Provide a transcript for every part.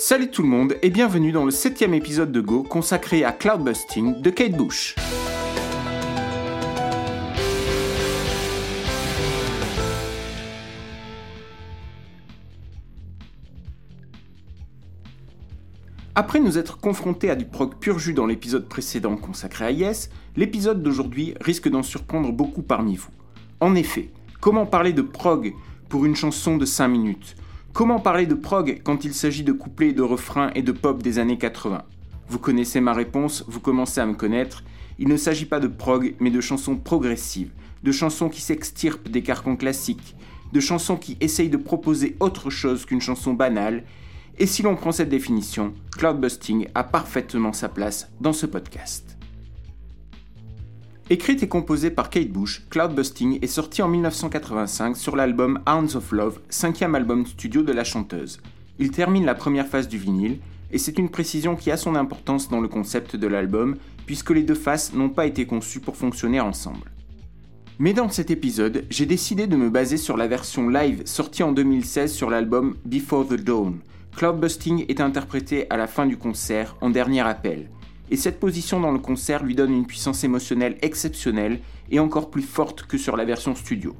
Salut tout le monde et bienvenue dans le septième épisode de Go consacré à Cloudbusting de Kate Bush. Après nous être confrontés à du prog pur jus dans l'épisode précédent consacré à Yes, l'épisode d'aujourd'hui risque d'en surprendre beaucoup parmi vous. En effet, comment parler de prog pour une chanson de 5 minutes? Comment parler de prog quand il s'agit de couplets, de refrains et de pop des années 80 Vous connaissez ma réponse, vous commencez à me connaître. Il ne s'agit pas de prog, mais de chansons progressives, de chansons qui s'extirpent des carcans classiques, de chansons qui essayent de proposer autre chose qu'une chanson banale. Et si l'on prend cette définition, Cloudbusting a parfaitement sa place dans ce podcast. Écrite et composée par Kate Bush, Cloudbusting est sorti en 1985 sur l'album Hounds of Love, cinquième album studio de la chanteuse. Il termine la première phase du vinyle, et c'est une précision qui a son importance dans le concept de l'album, puisque les deux faces n'ont pas été conçues pour fonctionner ensemble. Mais dans cet épisode, j'ai décidé de me baser sur la version live sortie en 2016 sur l'album Before the Dawn. Cloudbusting est interprété à la fin du concert en dernier appel et cette position dans le concert lui donne une puissance émotionnelle exceptionnelle et encore plus forte que sur la version studio.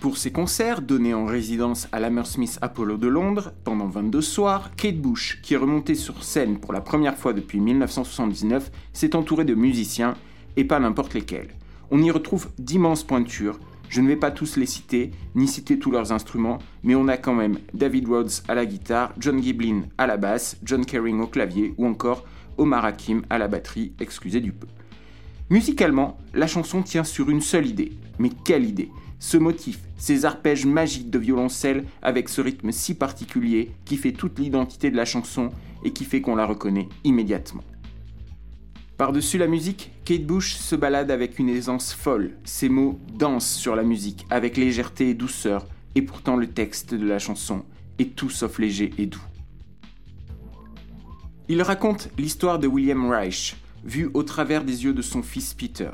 Pour ces concerts, donnés en résidence à l'Hammersmith Apollo de Londres pendant 22 soirs, Kate Bush, qui est remontée sur scène pour la première fois depuis 1979, s'est entourée de musiciens, et pas n'importe lesquels. On y retrouve d'immenses pointures, je ne vais pas tous les citer, ni citer tous leurs instruments, mais on a quand même David Rhodes à la guitare, John Giblin à la basse, John Kering au clavier, ou encore Omar Hakim à la batterie, excusez du peu. Musicalement, la chanson tient sur une seule idée. Mais quelle idée? Ce motif, ces arpèges magiques de violoncelle avec ce rythme si particulier qui fait toute l'identité de la chanson et qui fait qu'on la reconnaît immédiatement. Par-dessus la musique, Kate Bush se balade avec une aisance folle. Ses mots dansent sur la musique avec légèreté et douceur, et pourtant le texte de la chanson est tout sauf léger et doux. Il raconte l'histoire de William Reich, vu au travers des yeux de son fils Peter.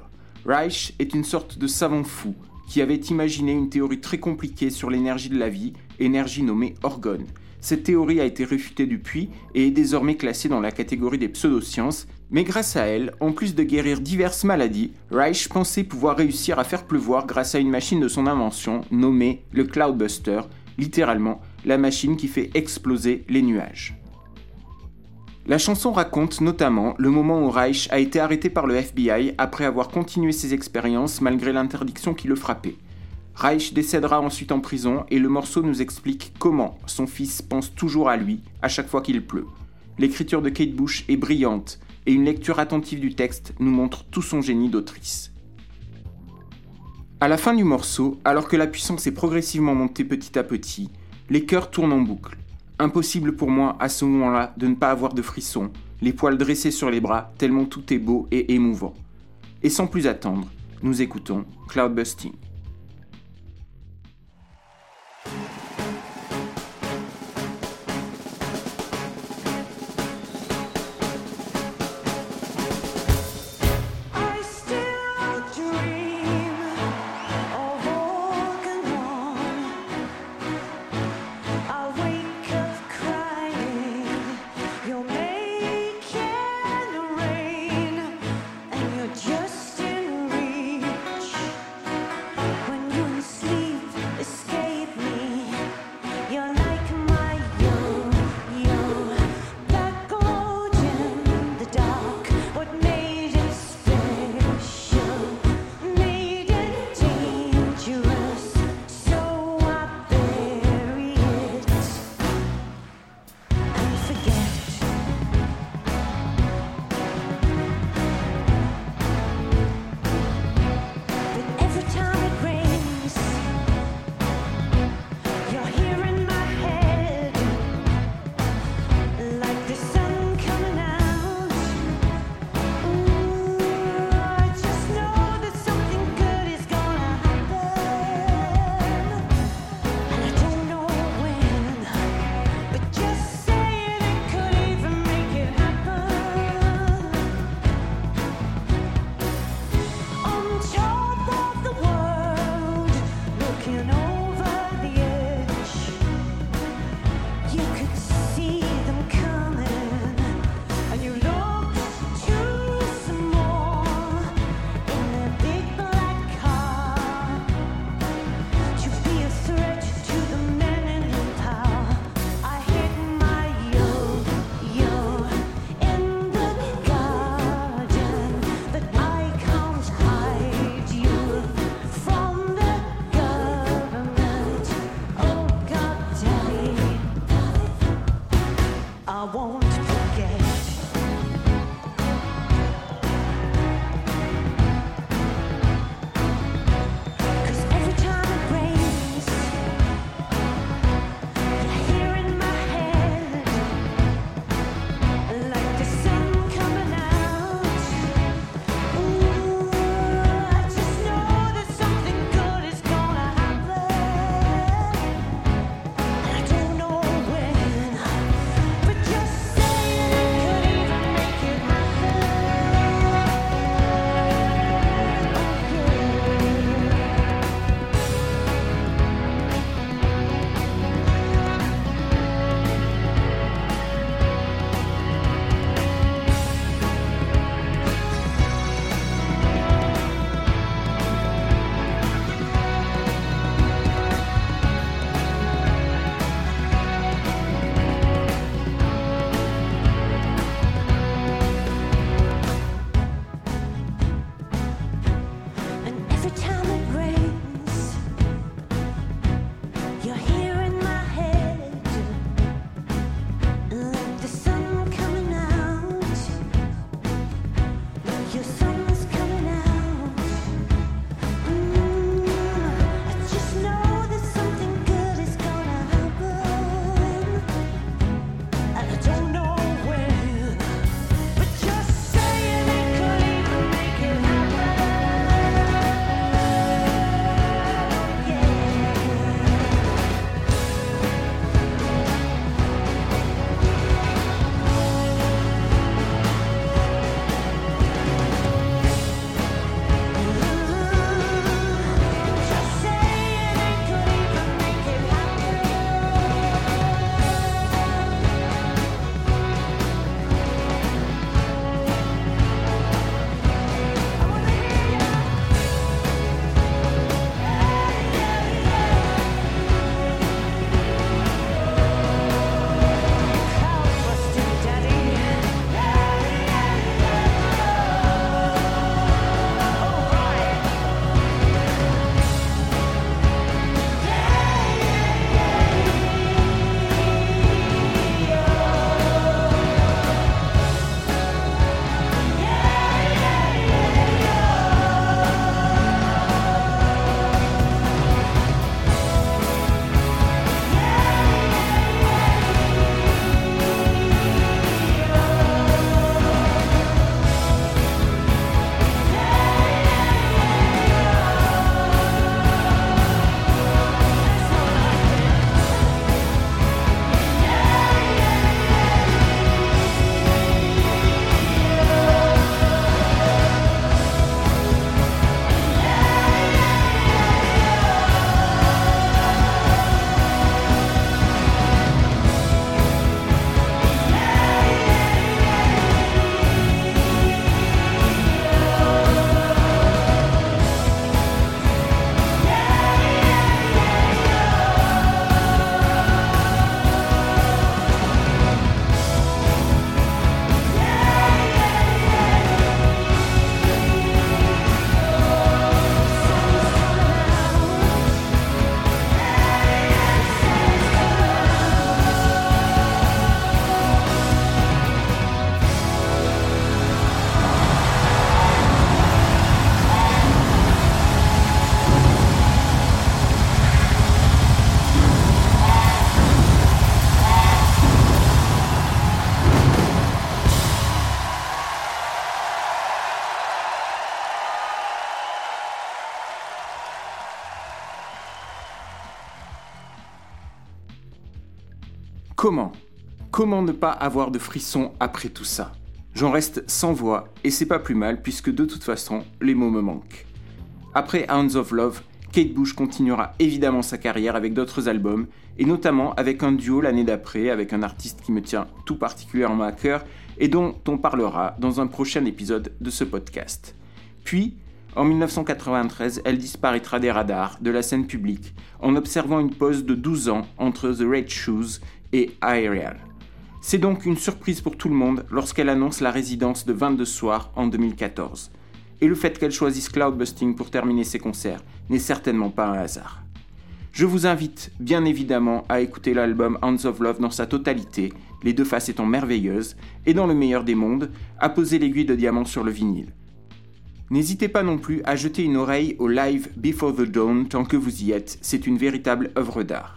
Reich est une sorte de savant fou qui avait imaginé une théorie très compliquée sur l'énergie de la vie, énergie nommée orgone. Cette théorie a été réfutée depuis et est désormais classée dans la catégorie des pseudosciences, mais grâce à elle, en plus de guérir diverses maladies, Reich pensait pouvoir réussir à faire pleuvoir grâce à une machine de son invention nommée le Cloudbuster, littéralement la machine qui fait exploser les nuages. La chanson raconte notamment le moment où Reich a été arrêté par le FBI après avoir continué ses expériences malgré l'interdiction qui le frappait. Reich décédera ensuite en prison et le morceau nous explique comment son fils pense toujours à lui à chaque fois qu'il pleut. L'écriture de Kate Bush est brillante et une lecture attentive du texte nous montre tout son génie d'autrice. À la fin du morceau, alors que la puissance est progressivement montée petit à petit, les chœurs tournent en boucle. Impossible pour moi à ce moment-là de ne pas avoir de frissons, les poils dressés sur les bras, tellement tout est beau et émouvant. Et sans plus attendre, nous écoutons Cloudbusting. I want Comment? Comment ne pas avoir de frissons après tout ça? J'en reste sans voix et c'est pas plus mal puisque de toute façon les mots me manquent. Après Hounds of Love, Kate Bush continuera évidemment sa carrière avec d'autres albums, et notamment avec un duo l'année d'après avec un artiste qui me tient tout particulièrement à cœur et dont on parlera dans un prochain épisode de ce podcast. Puis, en 1993, elle disparaîtra des radars, de la scène publique, en observant une pause de 12 ans entre The Red Shoes et Aerial. C'est donc une surprise pour tout le monde lorsqu'elle annonce la résidence de 22 soirs en 2014 et le fait qu'elle choisisse Cloudbusting pour terminer ses concerts n'est certainement pas un hasard. Je vous invite bien évidemment à écouter l'album Hands of Love dans sa totalité, les deux faces étant merveilleuses, et dans le meilleur des mondes, à poser l'aiguille de diamant sur le vinyle. N'hésitez pas non plus à jeter une oreille au live Before the Dawn tant que vous y êtes, c'est une véritable œuvre d'art.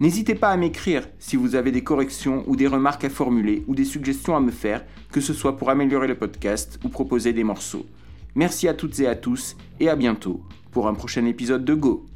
N'hésitez pas à m'écrire si vous avez des corrections ou des remarques à formuler ou des suggestions à me faire, que ce soit pour améliorer le podcast ou proposer des morceaux. Merci à toutes et à tous et à bientôt pour un prochain épisode de Go.